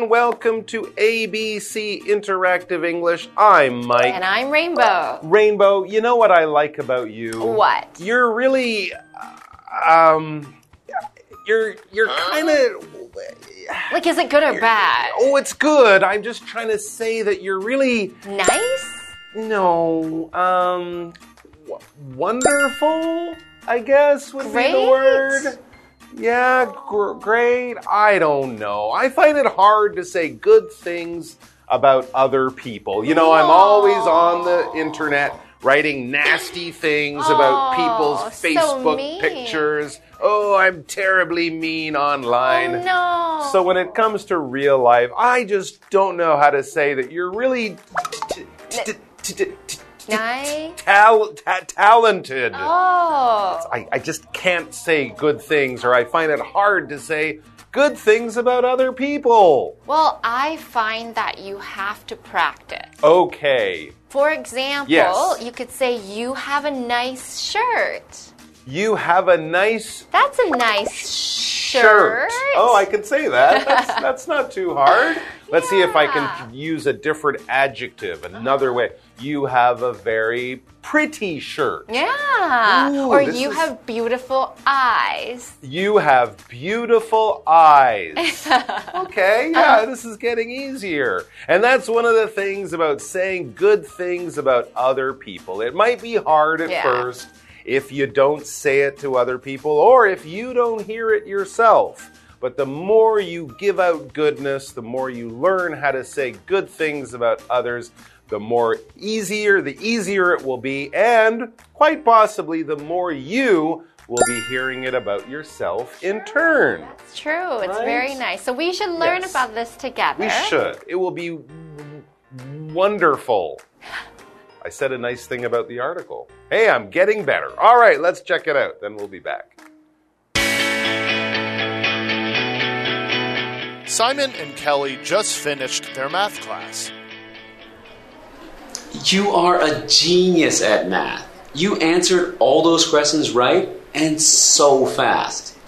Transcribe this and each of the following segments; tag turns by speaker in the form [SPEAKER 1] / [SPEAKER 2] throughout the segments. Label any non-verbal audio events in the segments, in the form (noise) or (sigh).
[SPEAKER 1] everyone. Welcome to ABC Interactive English. I'm Mike.
[SPEAKER 2] And I'm Rainbow.
[SPEAKER 1] Rainbow, you know what I like about you?
[SPEAKER 2] What?
[SPEAKER 1] You're really um you're you're kind of
[SPEAKER 2] Like, is it good or bad?
[SPEAKER 1] Oh, it's good. I'm just trying to say that you're really
[SPEAKER 2] Nice?
[SPEAKER 1] no, um w- wonderful, I guess would be
[SPEAKER 2] Great.
[SPEAKER 1] the word. Yeah, gr- great. I don't know. I find it hard to say good things about other people. You know, I'm always on the internet writing nasty things about
[SPEAKER 2] Oh,
[SPEAKER 1] people's Facebook
[SPEAKER 2] mean.
[SPEAKER 1] pictures. Oh, I'm terribly mean online.
[SPEAKER 2] Oh, no.
[SPEAKER 1] So when it comes to real life, I just don't know how to say that you're really
[SPEAKER 2] Nice?
[SPEAKER 1] tal- ta- talented.
[SPEAKER 2] Oh.
[SPEAKER 1] I, I just can't say good things, or I find it hard to say good things about other people.
[SPEAKER 2] Well, I find that you have to practice.
[SPEAKER 1] Okay,
[SPEAKER 2] For example,
[SPEAKER 1] Yes.
[SPEAKER 2] you could say, You have a nice shirt.
[SPEAKER 1] You have a nice
[SPEAKER 2] That's a nice shirt.
[SPEAKER 1] Oh, I can say that. (laughs) That's, that's not too hard. Let's see if I can use a different adjective, another way. You have a very pretty shirt.
[SPEAKER 2] Yeah.
[SPEAKER 1] Ooh,
[SPEAKER 2] or you
[SPEAKER 1] is-
[SPEAKER 2] have beautiful eyes.
[SPEAKER 1] You have beautiful eyes. (laughs) Okay, yeah, this is getting easier. And that's one of the things about saying good things about other people. It might be hard at
[SPEAKER 2] Yeah.
[SPEAKER 1] first if you don't say it to other people or if you don't hear it yourself. But the more you give out goodness, the more you learn how to say good things about others, the more easier, the easier it will be, and quite possibly the more you will be hearing it about yourself in turn.
[SPEAKER 2] It's true. It's
[SPEAKER 1] Right?
[SPEAKER 2] very nice. So we should learn
[SPEAKER 1] Yes.
[SPEAKER 2] about this together.
[SPEAKER 1] We should. It will be wonderful. I said a nice thing about the article. Hey, I'm getting better. All right, let's check it out. Then we'll be back.
[SPEAKER 3] Simon and Kelly just finished their math class.
[SPEAKER 4] You are a genius at math. You answered all those questions right and so fast.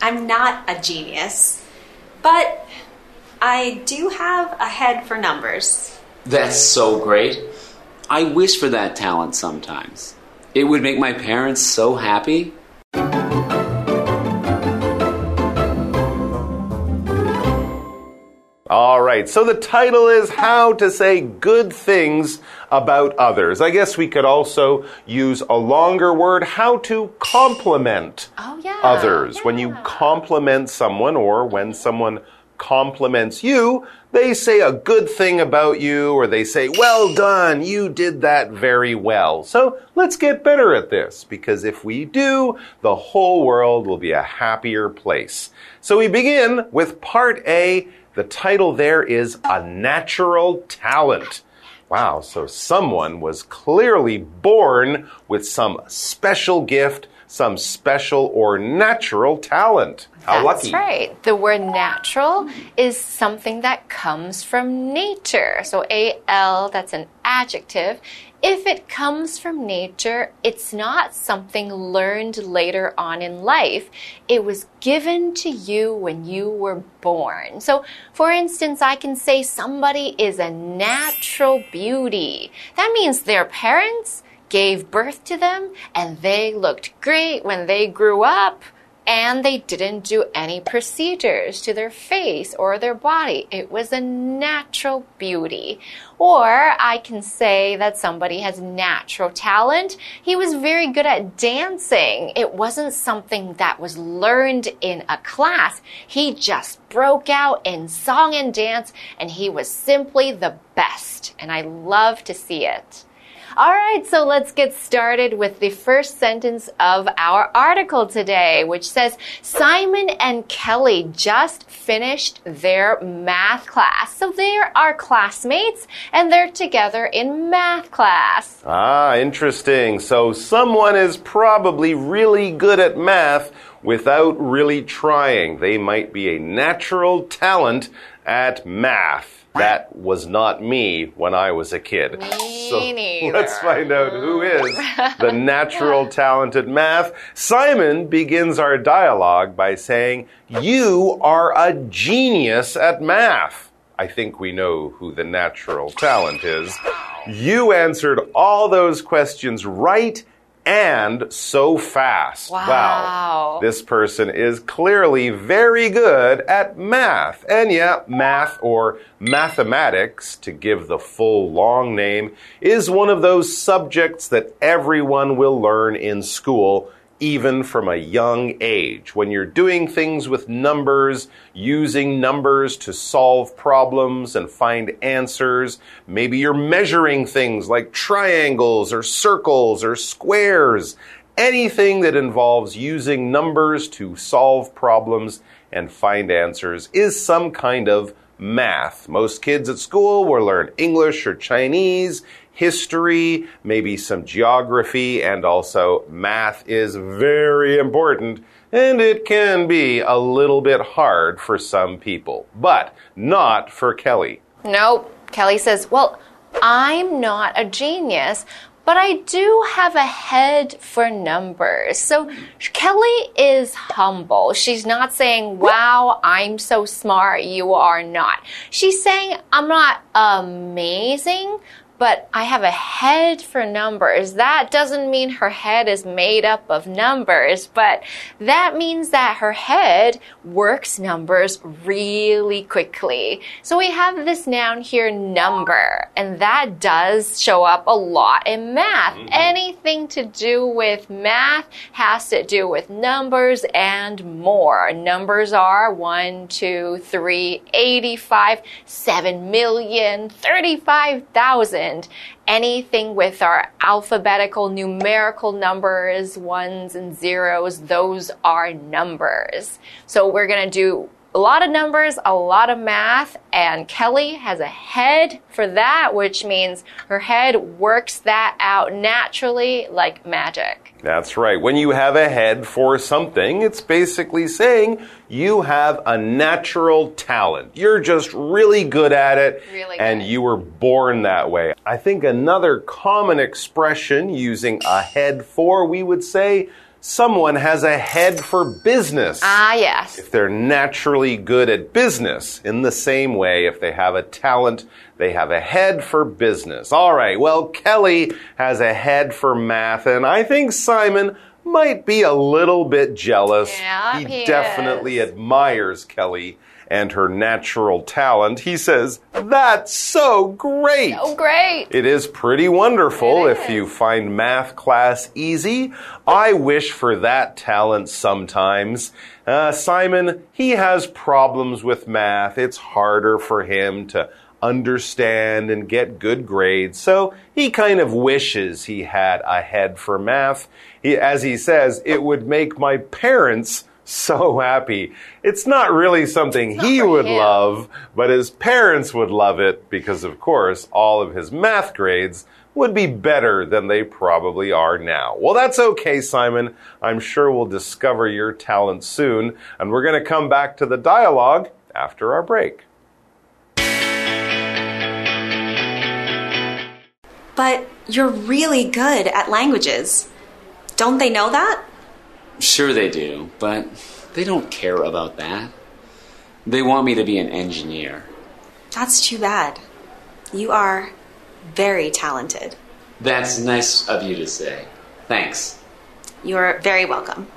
[SPEAKER 5] I'm not a genius, but I do have a head for numbers.
[SPEAKER 4] That's so great. I wish for that talent sometimes. It would make my parents so happy.
[SPEAKER 1] All right, so the title is How to Say Good Things About Others. I guess we could also use a longer word, how to compliment
[SPEAKER 2] Oh, yeah.
[SPEAKER 1] others. When you compliment someone or when someone compliments you, they say a good thing about you or they say, well done, you did that very well. So let's get better at this because if we do, the whole world will be a happier place. So we begin with part A. The title there is A Natural Talent. Wow, so someone was clearly born with some special gift, some special or natural talent. How
[SPEAKER 2] That's
[SPEAKER 1] lucky.
[SPEAKER 2] right. The word natural is something that comes from nature. So AL, that's an adjective. If it comes from nature, it's not something learned later on in life. It was given to you when you were born. So, for instance, I can say somebody is a natural beauty. That means their parents gave birth to them and they looked great when they grew up and they didn't do any procedures to their face or their body. It was a natural beauty. Or I can say that somebody has natural talent. He was very good at dancing. It wasn't something that was learned in a class. He just broke out in song and dance and he was simply the best. And I love to see it. All right, so let's get started with the first sentence of our article today, which says Simon and Kelly just finished their math class. So they are classmates and they're together in math class.
[SPEAKER 1] Ah, interesting. So someone is probably really good at math without really trying. They might be a natural talent at math. That was not me when I was a kid.
[SPEAKER 2] Me
[SPEAKER 1] so
[SPEAKER 2] neither. (laughs)
[SPEAKER 1] let's find out who is the (laughs) natural talented math. Simon begins our dialogue by saying, You are a genius at math. I think we know who the natural talent is. You answered all those questions right and so fast.
[SPEAKER 2] Wow. wow.
[SPEAKER 1] This person is clearly very good at math. And yeah, math or mathematics, to give the full long name, is one of those subjects that everyone will learn in school even from a young age. When you're doing things with numbers, using numbers to solve problems and find answers, maybe you're measuring things like triangles or circles or squares. Anything that involves using numbers to solve problems and find answers is some kind of math. Most kids at school will learn English or Chinese history, maybe some geography, and also math is very important. And it can be a little bit hard for some people, but not for Kelly.
[SPEAKER 2] Nope. Kelly says, Well, I'm not a genius, but I do have a head for numbers. So Kelly is humble. She's not saying, Wow, I'm so smart. You are not. She's saying, I'm not amazing, but I have a head for numbers. That doesn't mean her head is made up of numbers, but that means that her head works numbers really quickly. So we have this noun here, number, and that does show up a lot in math. Mm-hmm. Anything to do with math has to do with numbers and more. Numbers are 1, 2, 3, 85, 7 million, 35,000 anything with our alphabetical numerical numbers, ones and zeros, those are numbers. So we're going to do a lot of numbers, a lot of math, and Kelly has a head for that, which means her head works that out naturally like magic.
[SPEAKER 1] That's right. When you have a head for something, it's basically saying you have a natural talent. You're just really good at it,
[SPEAKER 2] Really
[SPEAKER 1] and
[SPEAKER 2] good.
[SPEAKER 1] you were born that way. I think another common expression using a head for, we would say, someone has a head for business.
[SPEAKER 2] Ah, yes.
[SPEAKER 1] if they're naturally good at business. In the same way, if they have a talent, they have a head for business. All right, well, Kelly has a head for math, and I think Simon might be a little bit jealous.
[SPEAKER 2] Yeah,
[SPEAKER 1] he,
[SPEAKER 2] he
[SPEAKER 1] definitely admires Kelly and her natural talent. He says, That's so great.
[SPEAKER 2] Oh, great.
[SPEAKER 1] It is pretty wonderful
[SPEAKER 2] It
[SPEAKER 1] if you find math class easy. I wish for that talent sometimes. Uh, Simon, he has problems with math. It's harder for him to understand and get good grades. So he kind of wishes he had a head for math. He, as he says, it would make my parents so happy. It's not really something he would
[SPEAKER 2] him.
[SPEAKER 1] love, but his parents would love it because, of course, all of his math grades would be better than they probably are now. Well, that's okay, Simon. I'm sure we'll discover your talent soon, and we're going to come back to the dialogue after our break.
[SPEAKER 5] But you're really good at languages. Don't they know that?
[SPEAKER 4] Sure, they do, but they don't care about that. They want me to be an engineer.
[SPEAKER 5] That's too bad. You are very talented.
[SPEAKER 4] That's nice of you to say. Thanks.
[SPEAKER 5] You're very welcome.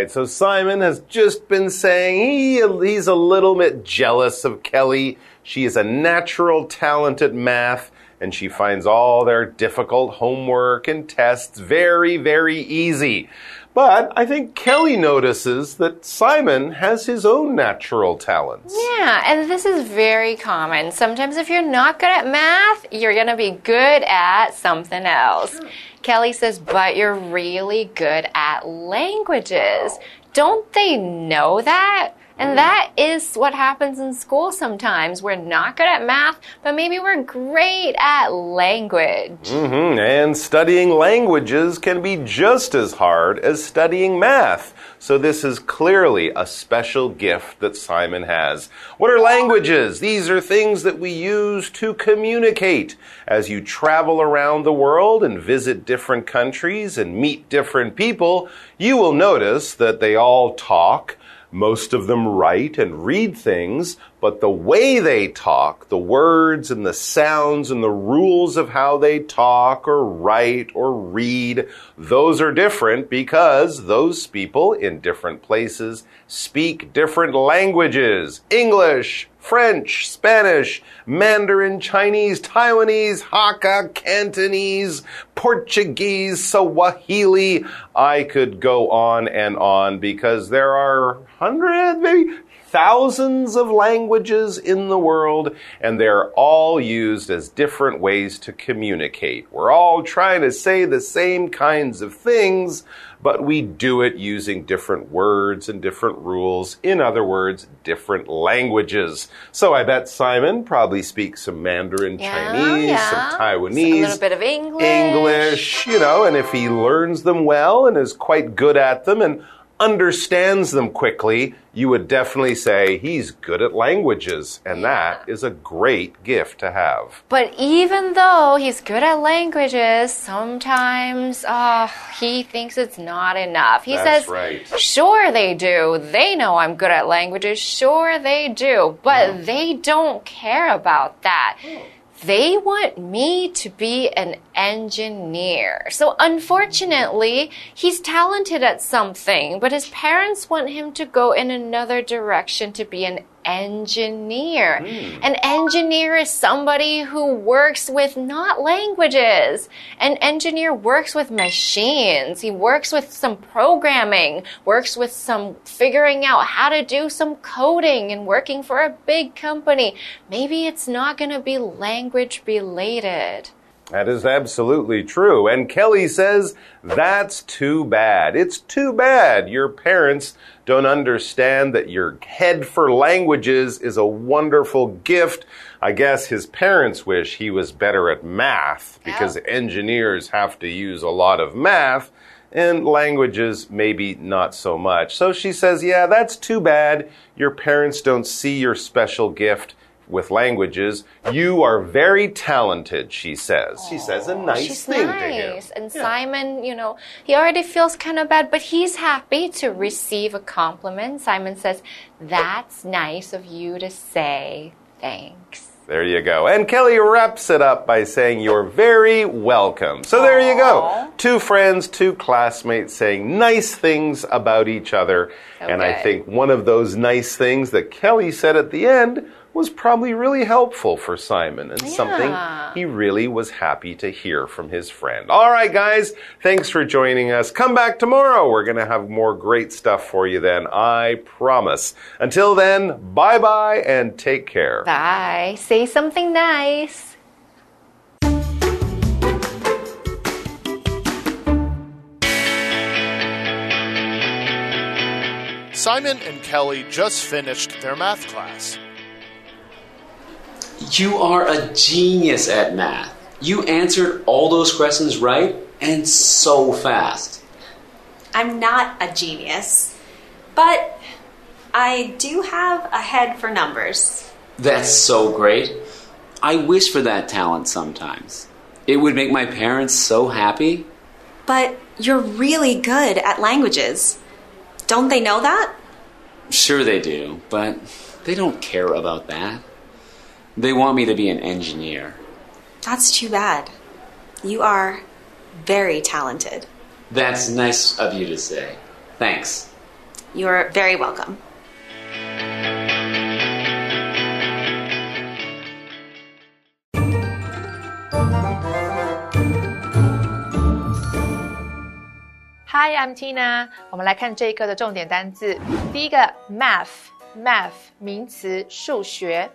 [SPEAKER 1] Right, so Simon has just been saying he, he's a little bit jealous of Kelly. She is a natural talent at math, and she finds all their difficult homework and tests very, very easy. But I think Kelly notices that Simon has his own natural talents.
[SPEAKER 2] Yeah, and this is very common. Sometimes, if you're not good at math, you're going to be good at something else. Kelly says, but you're really good at languages. Don't they know that? And that is what happens in school sometimes. We're not good at math, but maybe we're great at language.
[SPEAKER 1] Mm -hmm. And studying languages can be just as hard as studying math. So, this is clearly a special gift that Simon has. What are languages? These are things that we use to communicate. As you travel around the world and visit different countries and meet different people, you will notice that they all talk most of them write and read things, but the way they talk, the words and the sounds and the rules of how they talk or write or read, those are different because those people in different places speak different languages. English, French, Spanish, Mandarin, Chinese, Taiwanese, Hakka, Cantonese, Portuguese, Swahili. I could go on and on because there are hundreds, maybe thousands of languages in the world, and they're all used as different ways to communicate. We're all trying to say the same kinds of things, but we do it using different words and different rules. In other words, different languages. So I bet Simon probably speaks some Mandarin
[SPEAKER 2] Yeah,
[SPEAKER 1] Chinese,
[SPEAKER 2] yeah.
[SPEAKER 1] some Taiwanese.
[SPEAKER 2] A little bit of English.
[SPEAKER 1] English, you know, and if he learns them well and is quite good at them and understands them quickly, you would definitely say he's good at languages. And that is a great gift to have.
[SPEAKER 2] But even though he's good at languages, sometimes uh, he thinks it's not enough. He
[SPEAKER 1] That's
[SPEAKER 2] says,
[SPEAKER 1] right.
[SPEAKER 2] Sure, they do. They know I'm good at languages. Sure, they do. But they don't care about that. They want me to be an engineer. So unfortunately, he's talented at something, but his parents want him to go in another direction to be an engineer. Hmm. An engineer is somebody who works with not languages. An engineer works with machines. He works with some programming, works with some figuring out how to do some coding and working for a big company. Maybe it's not going to be language related.
[SPEAKER 1] That is absolutely true. And Kelly says, that's too bad. It's too bad your parents don't understand that your head for languages is a wonderful gift. I guess his parents wish he was better at math because
[SPEAKER 2] Yeah.
[SPEAKER 1] engineers have to use a lot of math and languages maybe not so much. So she says, yeah, that's too bad. Your parents don't see your special gift with languages. You are very talented, she says. she says a nice
[SPEAKER 2] She's
[SPEAKER 1] thing
[SPEAKER 2] nice.
[SPEAKER 1] to him.
[SPEAKER 2] And Simon, you know, he already feels kind of bad, but he's happy to receive a compliment. Simon says, That's nice of you to say. Thanks.
[SPEAKER 1] There you go. And Kelly wraps it up by saying, You're very welcome. So there you go. Two friends, two classmates saying nice things about each other. And I think one of those nice things that Kelly said at the end was probably really helpful for Simon and something he really was happy to hear from his friend. All right, guys, thanks for joining us. Come back tomorrow. We're going to have more great stuff for you then, I promise. Until then, bye bye and take care.
[SPEAKER 2] Bye. Say something nice.
[SPEAKER 3] Simon and Kelly just finished their math class.
[SPEAKER 4] You are a genius at math. You answered all those questions right and so fast.
[SPEAKER 5] I'm not a genius, but I do have a head for numbers.
[SPEAKER 4] That's so great. I wish for that talent sometimes. It would make my parents so happy.
[SPEAKER 5] But you're really good at languages. Don't they know that?
[SPEAKER 4] Sure, they do, but they don't care about that. They want me to be an engineer.
[SPEAKER 5] That's too bad. You are very talented.
[SPEAKER 4] That's nice of you to say. Thanks.
[SPEAKER 5] You're very welcome.
[SPEAKER 6] Hi, I'm Tina。我们来看这一课的重点单字。第一个，math，math 名词，数学。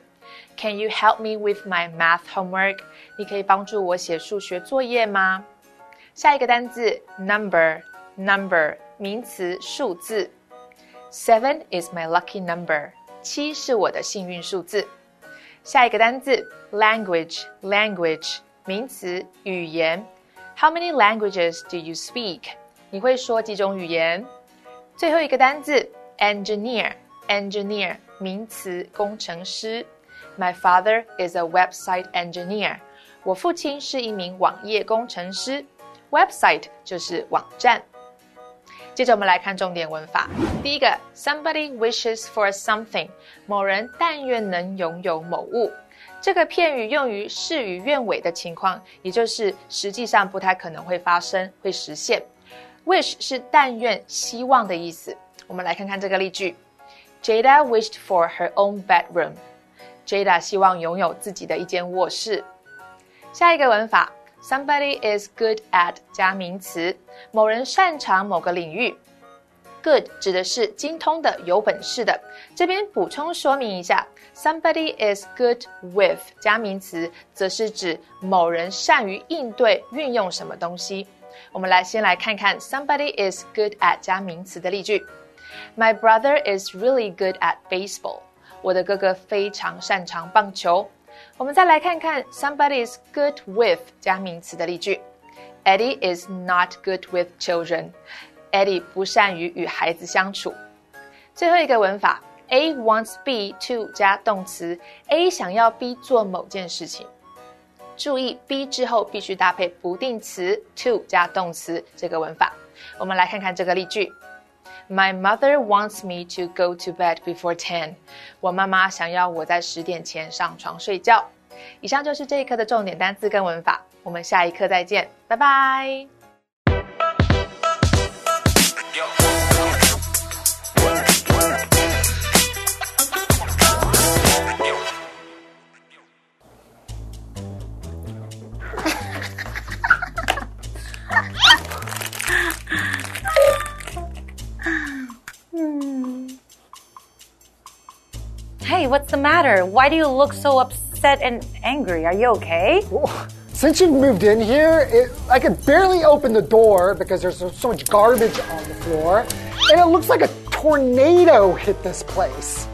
[SPEAKER 6] Can you help me with my math homework？你可以帮助我写数学作业吗？下一个单字，number，number 名词，数字。 Seven is my lucky number. 七是我的幸运数字。下一个单字 language language 名词语言。How many languages do you speak？你会说几种语言？最后一个单字 engineer engineer 名词工程师。 My father is a website engineer. 我父亲是一名网页工程师。Website 就是网站。接着我们来看重点文法。第一个，Somebody wishes for something，某人但愿能拥有某物。这个片语用于事与愿违的情况，也就是实际上不太可能会发生、会实现。Wish 是但愿、希望的意思。我们来看看这个例句：Jada wished for her own bedroom。 Jada 希望拥有自己的一间卧室。下一个文法。Somebody is good at 加名词，某人擅长某个领域。Good 指的是精通的、有本事的。这边补充说明一下，Somebody is good with 加名词，则是指某人善于应对、运用什么东西。我们来先来看看 Somebody is good at 加名词的例句。My brother is really good at baseball。我的哥哥非常擅长棒球。我们再来看看 somebody is good with 加名词的例句。Eddie is not good with children. Eddie 不善于与孩子相处。最后一个文法，A wants B to 加动词，A 想要 B 做某件事情。注意 B 之后必须搭配不定词 to 加动词这个文法。我们来看看这个例句。My mother wants me to go to bed before ten。我妈妈想要我在十点前上床睡觉。以上就是这一课的重点单词跟文法，我们下一课再见，拜拜。
[SPEAKER 7] Hey, what's the matter? Why do you look so upset and angry? Are you okay?
[SPEAKER 8] Since you moved in here, it, I could barely open the door because there's so, so much garbage on the floor, and it looks like a tornado hit this place.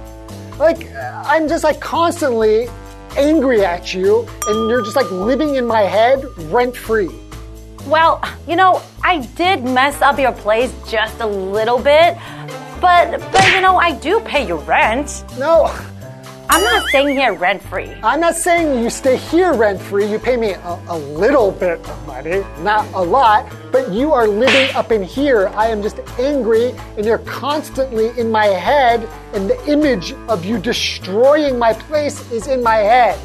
[SPEAKER 8] Like, I'm just like constantly angry at you, and you're just like living in my head rent free.
[SPEAKER 7] Well, you know, I did mess up your place just a little bit, but but you know, I do pay your rent.
[SPEAKER 8] No,
[SPEAKER 7] I'm not staying here rent free.
[SPEAKER 8] I'm not saying you stay here rent free. You pay me a, a little bit of money, not a lot, but you are living up in here. I am just angry, and you're constantly in my head, and the image of you destroying my place is in my head.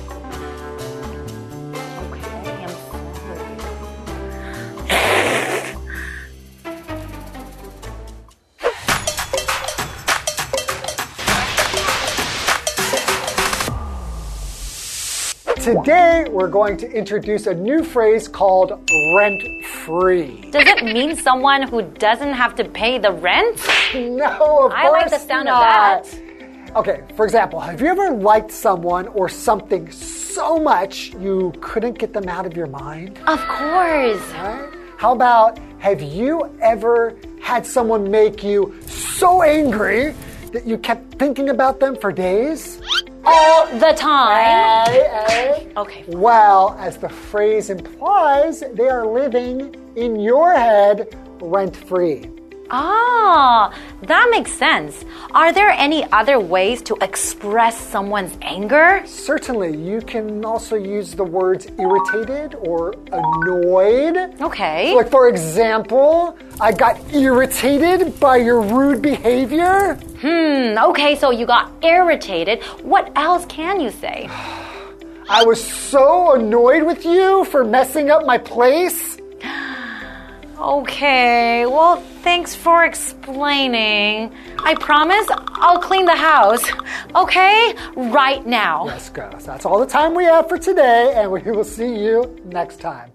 [SPEAKER 8] Today, we're going to introduce a new phrase called rent free.
[SPEAKER 7] Does it mean someone who doesn't have to pay the rent?
[SPEAKER 8] No, of
[SPEAKER 7] I like the
[SPEAKER 8] course
[SPEAKER 7] sound of
[SPEAKER 8] not.
[SPEAKER 7] that.
[SPEAKER 8] Okay, for example, have you ever liked someone or something so much you couldn't get them out of your mind?
[SPEAKER 7] Of course.
[SPEAKER 8] Right? How about have you ever had someone make you so angry that you kept thinking about them for days?
[SPEAKER 7] All the time. Okay.
[SPEAKER 8] Well, as the phrase implies, they are living in your head rent free.
[SPEAKER 7] Ah, that makes sense. Are there any other ways to express someone's anger?
[SPEAKER 8] Certainly, you can also use the words irritated or annoyed.
[SPEAKER 7] Okay.
[SPEAKER 8] Like, for example, I got irritated by your rude behavior.
[SPEAKER 7] Hmm, okay, so you got irritated. What else can you say? (sighs)
[SPEAKER 8] I was so annoyed with you for messing up my place.
[SPEAKER 7] Okay, well, thanks for explaining. I promise I'll clean the house. Okay? Right now.
[SPEAKER 8] Let's go. That's all the time we have for today, and we will see you next time.